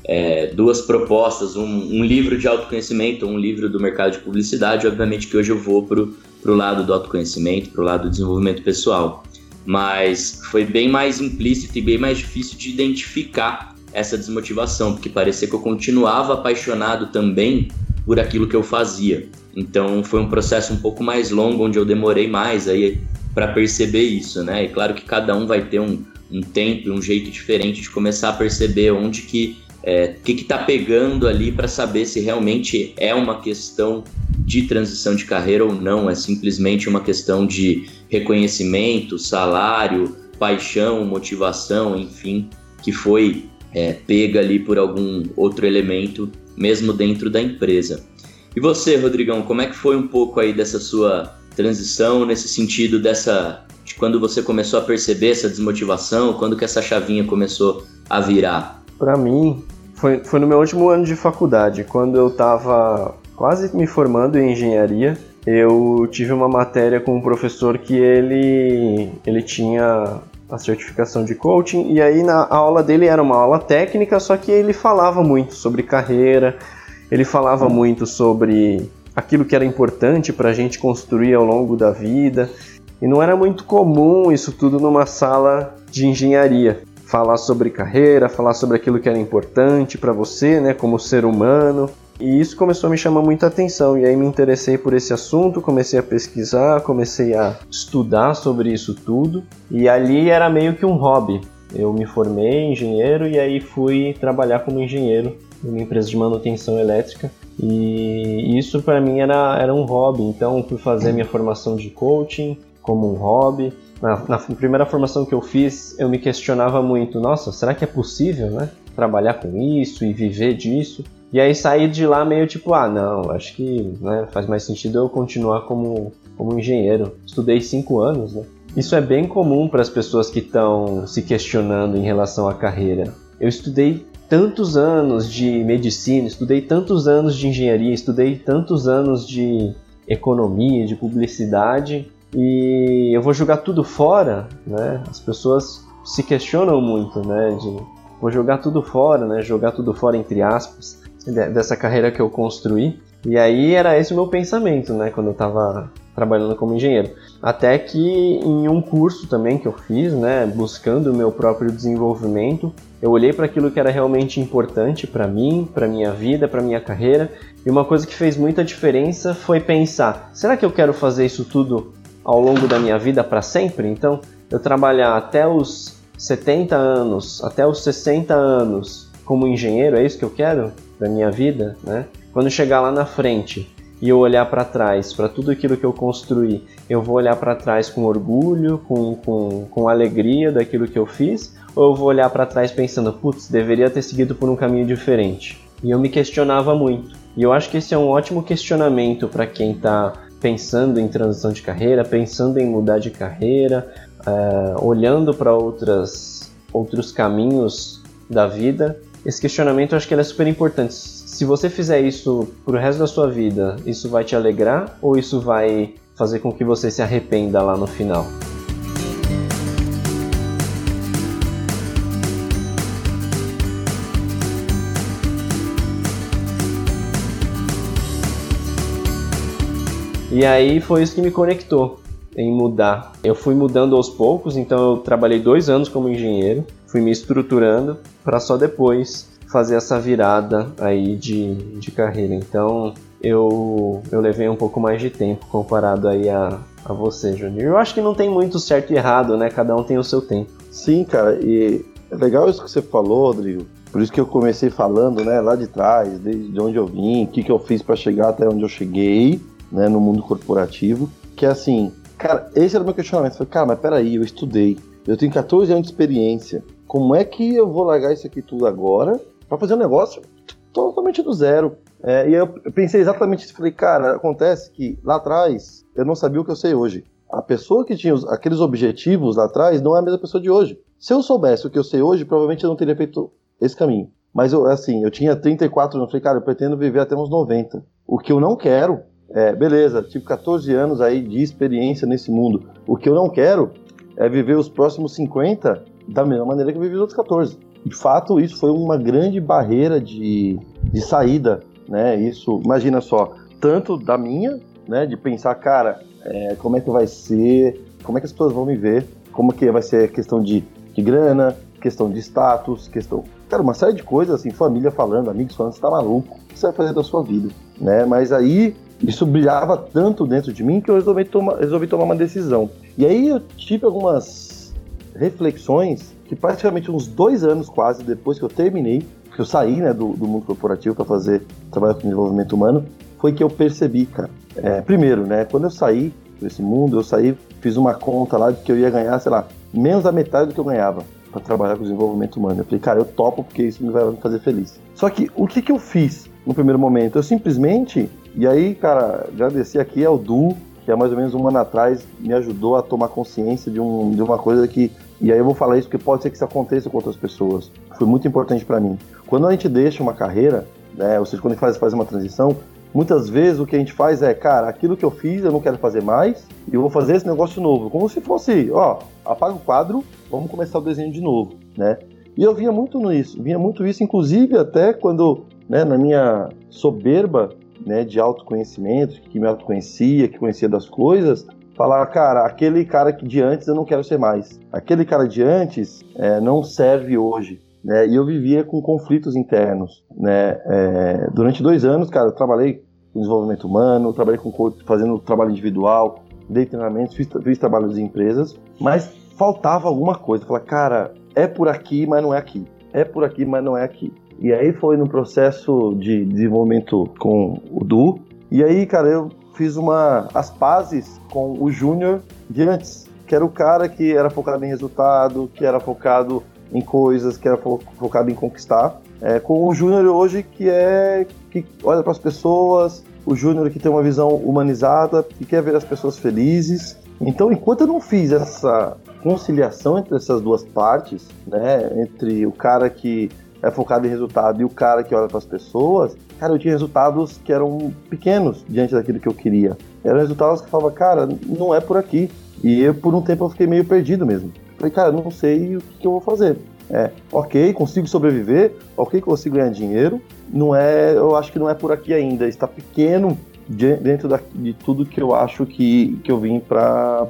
é, duas propostas, um, um, livro de autoconhecimento, um livro do mercado de publicidade, obviamente que hoje eu vou para o lado do autoconhecimento, para o lado do desenvolvimento pessoal. Mas foi bem mais implícito e bem mais difícil de identificar essa desmotivação, porque parecia que eu continuava apaixonado também por aquilo que eu fazia. Então foi um processo um pouco mais longo, onde eu demorei mais aí para perceber isso, né? E claro que cada um vai ter um, um tempo, um jeito diferente de começar a perceber onde que é, que está pegando ali para saber se realmente é uma questão de transição de carreira ou não, é simplesmente uma questão de reconhecimento, salário, paixão, motivação, enfim, que foi é, pega ali por algum outro elemento, mesmo dentro da empresa. E você, Rodrigão, como é que foi um pouco aí dessa sua transição nesse sentido dessa de quando você começou a perceber essa desmotivação, quando que essa chavinha começou a virar? Para mim, foi, foi no meu último ano de faculdade, quando eu estava quase me formando em engenharia, eu tive uma matéria com um professor que ele, ele tinha a certificação de coaching, e aí na aula dele era uma aula técnica, só que ele falava muito sobre carreira, ele falava muito sobre aquilo que era importante para a gente construir ao longo da vida, e não era muito comum isso tudo numa sala de engenharia. Falar sobre carreira, falar sobre aquilo que era importante para você, né, como ser humano. E isso começou a me chamar muita atenção, e aí me interessei por esse assunto, comecei a pesquisar, comecei a estudar sobre isso tudo, e ali era meio que um hobby. Eu me formei engenheiro e aí fui trabalhar como engenheiro em uma empresa de manutenção elétrica. E isso para mim era, era um hobby, então fui fazer minha formação de coaching como um hobby. Na, na primeira formação que eu fiz, eu me questionava muito: nossa, será que é possível, né? Trabalhar com isso e viver disso? E aí saí de lá meio tipo, ah, não, acho que né, faz mais sentido eu continuar como, como engenheiro. Estudei cinco anos, né? Isso é bem comum para as pessoas que estão se questionando em relação à carreira. Eu estudei tantos anos de medicina, estudei tantos anos de engenharia, estudei tantos anos de economia, de publicidade, e eu vou jogar tudo fora, né? As pessoas se questionam muito, né? De vou jogar tudo fora, né? Jogar tudo fora entre aspas dessa carreira que eu construí. E aí era esse o meu pensamento, né, quando eu estava trabalhando como engenheiro. Até que em um curso também que eu fiz, né, buscando o meu próprio desenvolvimento, eu olhei para aquilo que era realmente importante para mim, para minha vida, para minha carreira, e uma coisa que fez muita diferença foi pensar: será que eu quero fazer isso tudo ao longo da minha vida para sempre? Então, eu trabalhar até os 70 anos, até os 60 anos como engenheiro, é isso que eu quero? da minha vida, né? Quando chegar lá na frente e eu olhar para trás, para tudo aquilo que eu construí, eu vou olhar para trás com orgulho, com, com, com alegria daquilo que eu fiz, ou eu vou olhar para trás pensando, putz, deveria ter seguido por um caminho diferente? E eu me questionava muito. E eu acho que esse é um ótimo questionamento para quem está pensando em transição de carreira, pensando em mudar de carreira, uh, olhando para outros caminhos da vida esse questionamento eu acho que é super importante. Se você fizer isso pro resto da sua vida, isso vai te alegrar ou isso vai fazer com que você se arrependa lá no final? E aí foi isso que me conectou em mudar. Eu fui mudando aos poucos, então eu trabalhei dois anos como engenheiro, fui me estruturando para só depois fazer essa virada aí de, de carreira. Então eu, eu levei um pouco mais de tempo comparado aí a, a você, Júnior. Eu acho que não tem muito certo e errado, né? Cada um tem o seu tempo. Sim, cara, e é legal isso que você falou, Rodrigo. Por isso que eu comecei falando, né, lá de trás, desde onde eu vim, o que, que eu fiz para chegar até onde eu cheguei, né, no mundo corporativo. Que é assim, cara, esse era o meu questionamento. Eu falei, cara, mas peraí, eu estudei, eu tenho 14 anos de experiência, como é que eu vou largar isso aqui tudo agora para fazer um negócio totalmente do zero? É, e eu pensei exatamente isso. Falei, cara, acontece que lá atrás eu não sabia o que eu sei hoje. A pessoa que tinha os, aqueles objetivos lá atrás não é a mesma pessoa de hoje. Se eu soubesse o que eu sei hoje, provavelmente eu não teria feito esse caminho. Mas eu, assim, eu tinha 34 anos, falei, cara, eu pretendo viver até uns 90. O que eu não quero, é, beleza, tive 14 anos aí de experiência nesse mundo. O que eu não quero é viver os próximos 50 da mesma maneira que eu vivi os outros 14. De fato, isso foi uma grande barreira de, de saída, né? Isso, imagina só, tanto da minha, né, de pensar, cara, é, como é que vai ser, como é que as pessoas vão me ver, como que vai ser questão de, de grana, questão de status, questão, cara, uma série de coisas, assim, família falando, amigos falando, você tá maluco, o que você vai fazer da sua vida, né? Mas aí isso brilhava tanto dentro de mim que eu resolvi, toma, resolvi tomar uma decisão. E aí eu tive algumas reflexões que praticamente uns dois anos quase depois que eu terminei, que eu saí né, do, do mundo corporativo para fazer trabalho com desenvolvimento humano, foi que eu percebi, cara. É, primeiro, né, quando eu saí desse mundo, eu saí, fiz uma conta lá de que eu ia ganhar, sei lá, menos da metade do que eu ganhava para trabalhar com desenvolvimento humano. Eu falei, cara, eu topo porque isso me vai me fazer feliz. Só que o que, que eu fiz no primeiro momento? Eu simplesmente, e aí, cara, agradecer aqui ao Du, que há mais ou menos um ano atrás me ajudou a tomar consciência de, um, de uma coisa que. E aí eu vou falar isso porque pode ser que isso aconteça com outras pessoas. Foi muito importante para mim. Quando a gente deixa uma carreira, né, ou seja, quando a gente faz, faz uma transição, muitas vezes o que a gente faz é, cara, aquilo que eu fiz eu não quero fazer mais e eu vou fazer esse negócio novo. Como se fosse, ó, apaga o quadro, vamos começar o desenho de novo, né? E eu vinha muito nisso, vinha muito isso, inclusive até quando, né, na minha soberba, né, de autoconhecimento, que me autoconhecia, que conhecia das coisas, falar, cara, aquele cara de antes eu não quero ser mais. Aquele cara de antes é, não serve hoje. Né? E eu vivia com conflitos internos. Né? É, durante dois anos, cara, eu trabalhei com desenvolvimento humano, trabalhei com fazendo trabalho individual, dei treinamentos, fiz, fiz trabalhos em empresas, mas faltava alguma coisa. Falar, cara, é por aqui, mas não é aqui. É por aqui, mas não é aqui. E aí foi no processo de desenvolvimento com o Du. E aí, cara, eu fiz uma as pazes com o Júnior de antes, que era o cara que era focado em resultado, que era focado em coisas, que era fo focado em conquistar. É, com o Júnior hoje que é que olha para as pessoas, o Júnior que tem uma visão humanizada, que quer ver as pessoas felizes. Então, enquanto eu não fiz essa conciliação entre essas duas partes, né, entre o cara que é focado em resultado e o cara que olha para as pessoas, cara, eu tinha resultados que eram pequenos diante daquilo que eu queria. Eram resultados que falava, cara, não é por aqui. E eu, por um tempo, eu fiquei meio perdido mesmo. Falei, cara, não sei o que eu vou fazer. É, ok, consigo sobreviver, ok, consigo ganhar dinheiro. Não é, eu acho que não é por aqui ainda. Está pequeno dentro da, de tudo que eu acho que, que eu vim para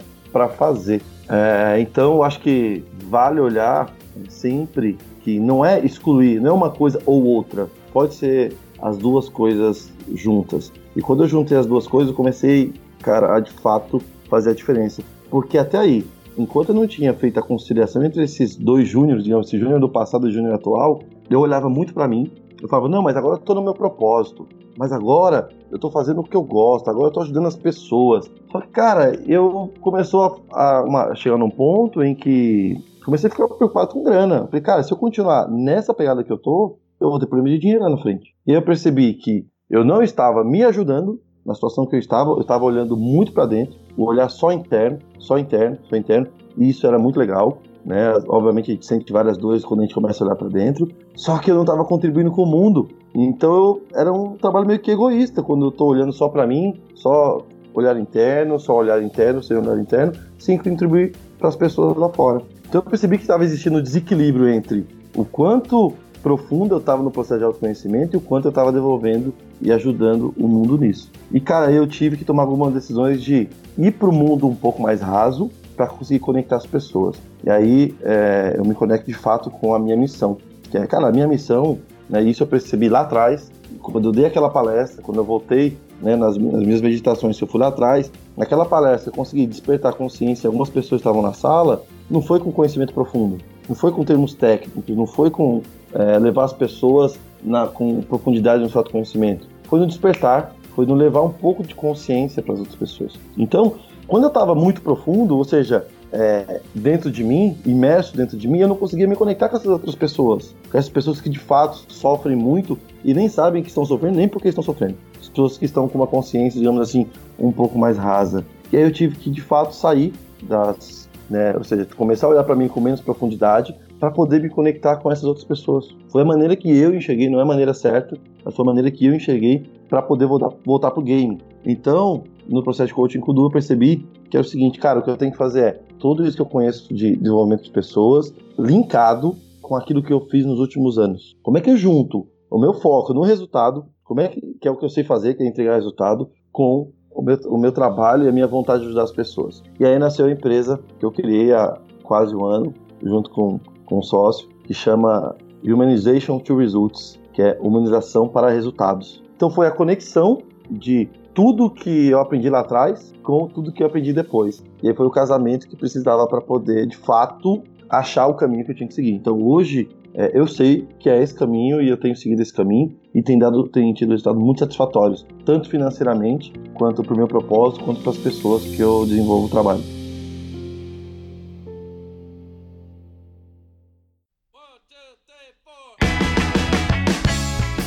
fazer. É, então, eu acho que vale olhar sempre que não é excluir, não é uma coisa ou outra. Pode ser as duas coisas juntas. E quando eu juntei as duas coisas, eu comecei, cara, a de fato fazer a diferença. Porque até aí, enquanto eu não tinha feito a conciliação entre esses dois júniores, digamos, esse júnior do passado e o júnior atual, eu olhava muito para mim. Eu falava, não, mas agora eu tô no meu propósito. Mas agora eu tô fazendo o que eu gosto, agora eu tô ajudando as pessoas. Só que, cara, eu começou a, a uma, chegar num ponto em que comecei a ficar preocupado com grana. Falei, cara, se eu continuar nessa pegada que eu tô, eu vou ter problema de dinheiro lá na frente. E eu percebi que eu não estava me ajudando na situação que eu estava, eu estava olhando muito para dentro, o olhar só interno, só interno, só interno, e isso era muito legal. Né? Obviamente a gente sente várias dores quando a gente começa a olhar para dentro, só que eu não estava contribuindo com o mundo. Então eu, era um trabalho meio que egoísta quando eu estou olhando só para mim, só olhar interno, só olhar interno, sem olhar interno, sem contribuir para as pessoas lá fora. Então eu percebi que estava existindo um desequilíbrio entre o quanto profundo eu estava no processo de autoconhecimento e o quanto eu estava devolvendo e ajudando o mundo nisso. E cara, eu tive que tomar algumas decisões de ir para o mundo um pouco mais raso para conseguir conectar as pessoas. E aí é, eu me conecto de fato com a minha missão. Que é, cara, a minha missão, né, isso eu percebi lá atrás, quando eu dei aquela palestra, quando eu voltei né, nas, nas, minhas meditações, eu fui lá atrás, naquela palestra eu consegui despertar consciência, algumas pessoas estavam na sala, não foi com conhecimento profundo, não foi com termos técnicos, não foi com é, levar as pessoas na, com profundidade no seu autoconhecimento, foi no despertar, foi no levar um pouco de consciência para as outras pessoas. Então, quando eu estava muito profundo, ou seja, é, dentro de mim, imerso dentro de mim, eu não conseguia me conectar com essas outras pessoas, com essas pessoas que de fato sofrem muito e nem sabem que estão sofrendo, nem porque estão sofrendo. As pessoas que estão com uma consciência, digamos assim, um pouco mais rasa. E aí eu tive que de fato sair das né? Ou seja, começar a olhar para mim com menos profundidade para poder me conectar com essas outras pessoas. Foi a maneira que eu enxerguei, não é a maneira certa, mas foi a maneira que eu enxerguei para poder voltar, voltar pro game. Então, no processo de coaching com o Du, eu percebi que é o seguinte, cara, o que eu tenho que fazer é tudo isso que eu conheço de desenvolvimento de pessoas, linkado com aquilo que eu fiz nos últimos anos. Como é que eu junto o meu foco no resultado, como é que, que é o que eu sei fazer, que é entregar resultado, com o meu, o meu trabalho e a minha vontade de ajudar as pessoas. E aí nasceu a empresa que eu criei há quase um ano, junto com, com um sócio, que chama Humanization to Results, que é humanização para resultados. Então foi a conexão de tudo que eu aprendi lá atrás com tudo que eu aprendi depois. E aí foi o casamento que precisava para poder, de fato, achar o caminho que eu tinha que seguir. Então hoje é, eu sei que é esse caminho e eu tenho seguido esse caminho e tem, dado, tem tido resultados muito satisfatórios, tanto financeiramente, quanto para o meu propósito, quanto para as pessoas que eu desenvolvo o trabalho.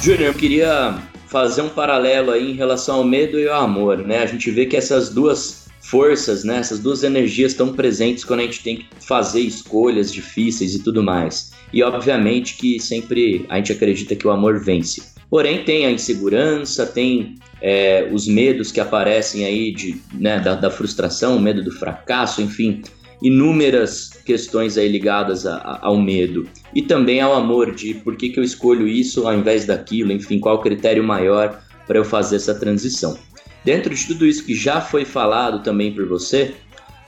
Júnior, eu queria fazer um paralelo aí em relação ao medo e ao amor, né? A gente vê que essas duas forças, né? Essas duas energias estão presentes quando a gente tem que fazer escolhas difíceis e tudo mais. E obviamente que sempre a gente acredita que o amor vence. Porém, tem a insegurança, tem é, os medos que aparecem aí de, né, da, da, frustração, o medo do fracasso, enfim, inúmeras questões aí ligadas a, a, ao medo. E também ao amor, de por que, que eu escolho isso ao invés daquilo, enfim, qual o critério maior para eu fazer essa transição. Dentro de tudo isso que já foi falado também por você,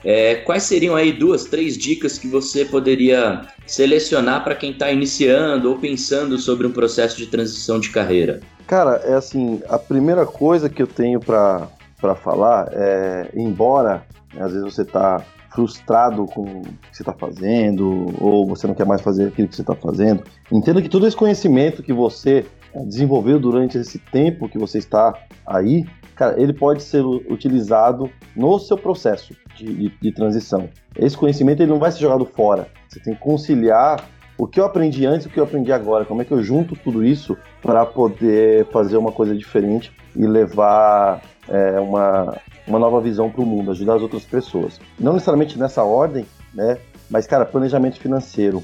é, quais seriam aí duas, três dicas que você poderia selecionar para quem está iniciando ou pensando sobre um processo de transição de carreira? Cara, é assim, a primeira coisa que eu tenho para falar é, embora né, às vezes você está frustrado com o que você está fazendo ou você não quer mais fazer aquilo que você está fazendo, entenda que todo esse conhecimento que você desenvolveu durante esse tempo que você está aí, cara, ele pode ser utilizado no seu processo de, de, de transição. Esse conhecimento ele não vai ser jogado fora. Você tem que conciliar o que eu aprendi antes e o que eu aprendi agora. Como é que eu junto tudo isso para poder fazer uma coisa diferente e levar é, uma, uma nova visão para o mundo, ajudar as outras pessoas. Não necessariamente nessa ordem, né? Mas, cara, planejamento financeiro.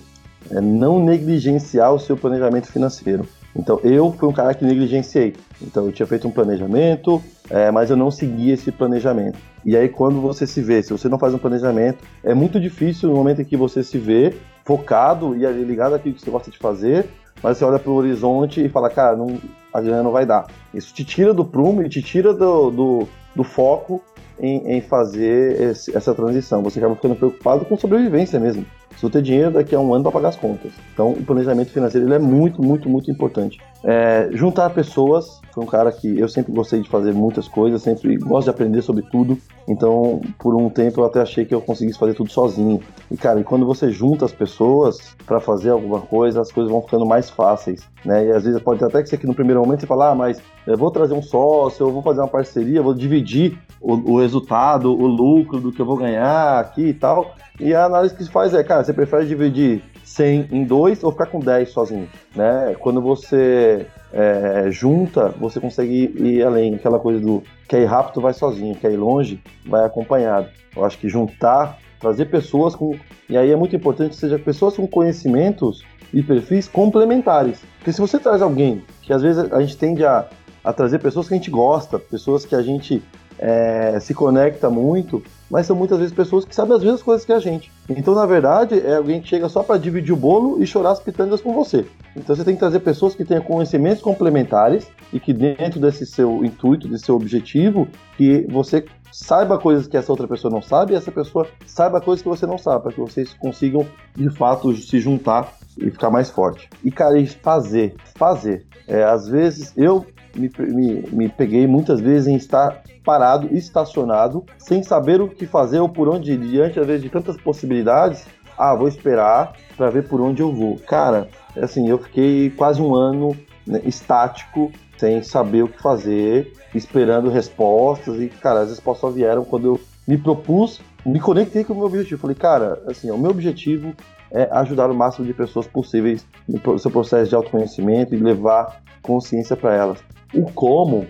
É não negligenciar o seu planejamento financeiro. Então, eu fui um cara que negligenciei. Então, eu tinha feito um planejamento, é, mas eu não segui esse planejamento. E aí, quando você se vê, se você não faz um planejamento, é muito difícil no momento em que você se vê focado e ligado àquilo que você gosta de fazer, mas você olha para o horizonte e fala, cara, não, a grana não vai dar. Isso te tira do prumo e te tira do, do, do foco em, em fazer esse, essa transição. Você acaba ficando preocupado com sobrevivência mesmo se eu ter dinheiro daqui a um ano para pagar as contas. Então, o planejamento financeiro é muito, muito, muito importante. É, juntar pessoas, foi um cara que eu sempre gostei de fazer muitas coisas, sempre gosto de aprender sobre tudo. Então, por um tempo eu até achei que eu conseguisse fazer tudo sozinho. E cara, quando você junta as pessoas para fazer alguma coisa, as coisas vão ficando mais fáceis, né? E às vezes pode até que ser que no primeiro momento você fala, ah, mas eu vou trazer um sócio, eu vou fazer uma parceria, vou dividir o, o resultado, o lucro do que eu vou ganhar aqui e tal. E a análise que se faz é, cara, você prefere dividir 100 em dois ou ficar com 10 sozinho, né? Quando você é, junta, você consegue ir além. Aquela coisa do quer ir rápido, vai sozinho, quer ir longe, vai acompanhado. Eu acho que juntar, trazer pessoas com. E aí é muito importante que seja pessoas com conhecimentos e perfis complementares. Porque se você traz alguém que às vezes a gente tende a, a trazer pessoas que a gente gosta, pessoas que a gente é, se conecta muito, mas são muitas vezes pessoas que sabem as mesmas coisas que a gente. Então, na verdade, é alguém que chega só para dividir o bolo e chorar as pitangas com você. Então, você tem que trazer pessoas que tenham conhecimentos complementares e que, dentro desse seu intuito, desse seu objetivo, que você saiba coisas que essa outra pessoa não sabe e essa pessoa saiba coisas que você não sabe, para que vocês consigam, de fato, se juntar e ficar mais forte. E, cara, fazer, fazer. É, às vezes, eu me, me, me peguei muitas vezes em estar parado, estacionado, sem saber o que fazer ou por onde ir, diante às vezes de tantas possibilidades. Ah, vou esperar para ver por onde eu vou. Cara, assim, eu fiquei quase um ano né, estático, sem saber o que fazer, esperando respostas e, cara, as respostas só vieram quando eu me propus, me conectei com o meu objetivo. Falei, cara, assim, o meu objetivo é ajudar o máximo de pessoas possíveis no seu processo de autoconhecimento e levar consciência para elas. O como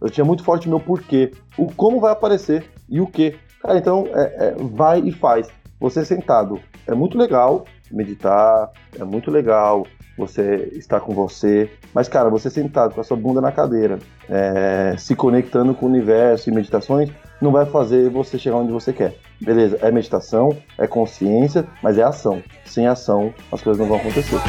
eu tinha muito forte meu porquê. O como vai aparecer e o que. Cara, então é, é, vai e faz. Você sentado é muito legal meditar, é muito legal você estar com você, mas cara, você sentado com a sua bunda na cadeira, é, se conectando com o universo e meditações, não vai fazer você chegar onde você quer. Beleza, é meditação, é consciência, mas é ação. Sem ação, as coisas não vão acontecer.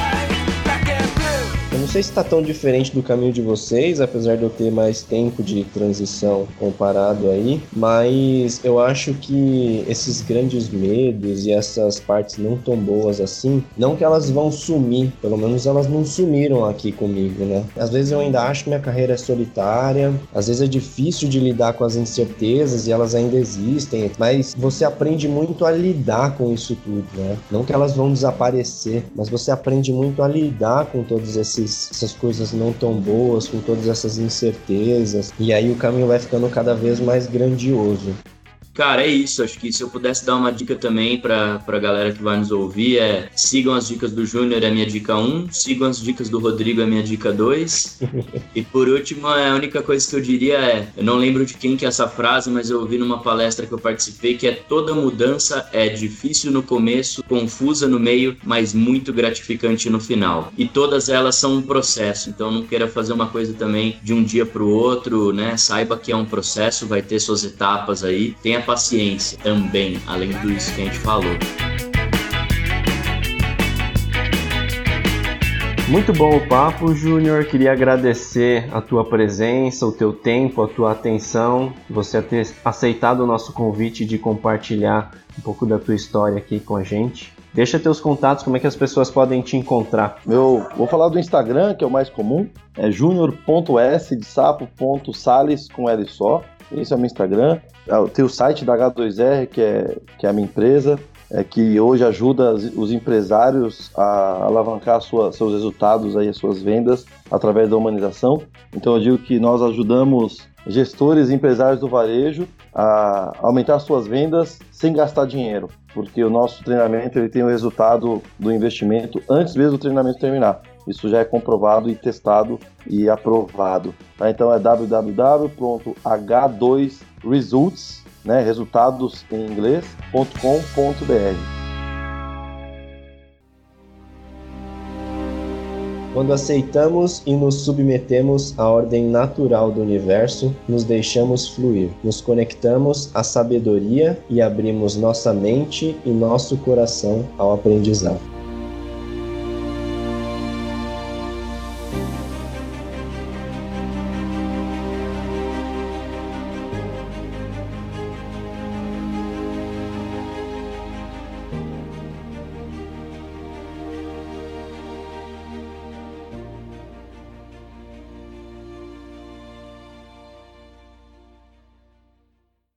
Sei se está tão diferente do caminho de vocês, apesar de eu ter mais tempo de transição comparado aí, mas eu acho que esses grandes medos e essas partes não tão boas assim, não que elas vão sumir, pelo menos elas não sumiram aqui comigo, né? Às vezes eu ainda acho que minha carreira é solitária, às vezes é difícil de lidar com as incertezas e elas ainda existem, mas você aprende muito a lidar com isso tudo, né? Não que elas vão desaparecer, mas você aprende muito a lidar com todos esses, essas coisas não tão boas, com todas essas incertezas, e aí o caminho vai ficando cada vez mais grandioso. Cara, é isso. Acho que se eu pudesse dar uma dica também pra, pra galera que vai nos ouvir, é sigam as dicas do Júnior, é minha dica 1, sigam as dicas do Rodrigo, é minha dica 2. e por último, a única coisa que eu diria é: eu não lembro de quem que é essa frase, mas eu ouvi numa palestra que eu participei que é toda mudança é difícil no começo, confusa no meio, mas muito gratificante no final. E todas elas são um processo, então não queira fazer uma coisa também de um dia para o outro, né? Saiba que é um processo, vai ter suas etapas aí. Tenha paciência também, além do isso que a gente falou. Muito bom o papo, Júnior. Queria agradecer a tua presença, o teu tempo, a tua atenção, você ter aceitado o nosso convite de compartilhar um pouco da tua história aqui com a gente. Deixa teus contatos, como é que as pessoas podem te encontrar? Eu vou falar do Instagram, que é o mais comum, é junior.s de sapo.sales com L só. Esse é o meu Instagram. Ah, tem o site da H2R, que é, que é a minha empresa, é, que hoje ajuda os empresários a alavancar sua, seus resultados, aí, as suas vendas, através da humanização. Então eu digo que nós ajudamos gestores e empresários do varejo a aumentar suas vendas sem gastar dinheiro, porque o nosso treinamento ele tem o resultado do investimento antes mesmo do treinamento terminar. Isso já é comprovado e testado e aprovado. Tá? Então é www.h2results, né, resultados em inglês.com.br. Quando aceitamos e nos submetemos à ordem natural do universo, nos deixamos fluir, nos conectamos à sabedoria e abrimos nossa mente e nosso coração ao aprendizado.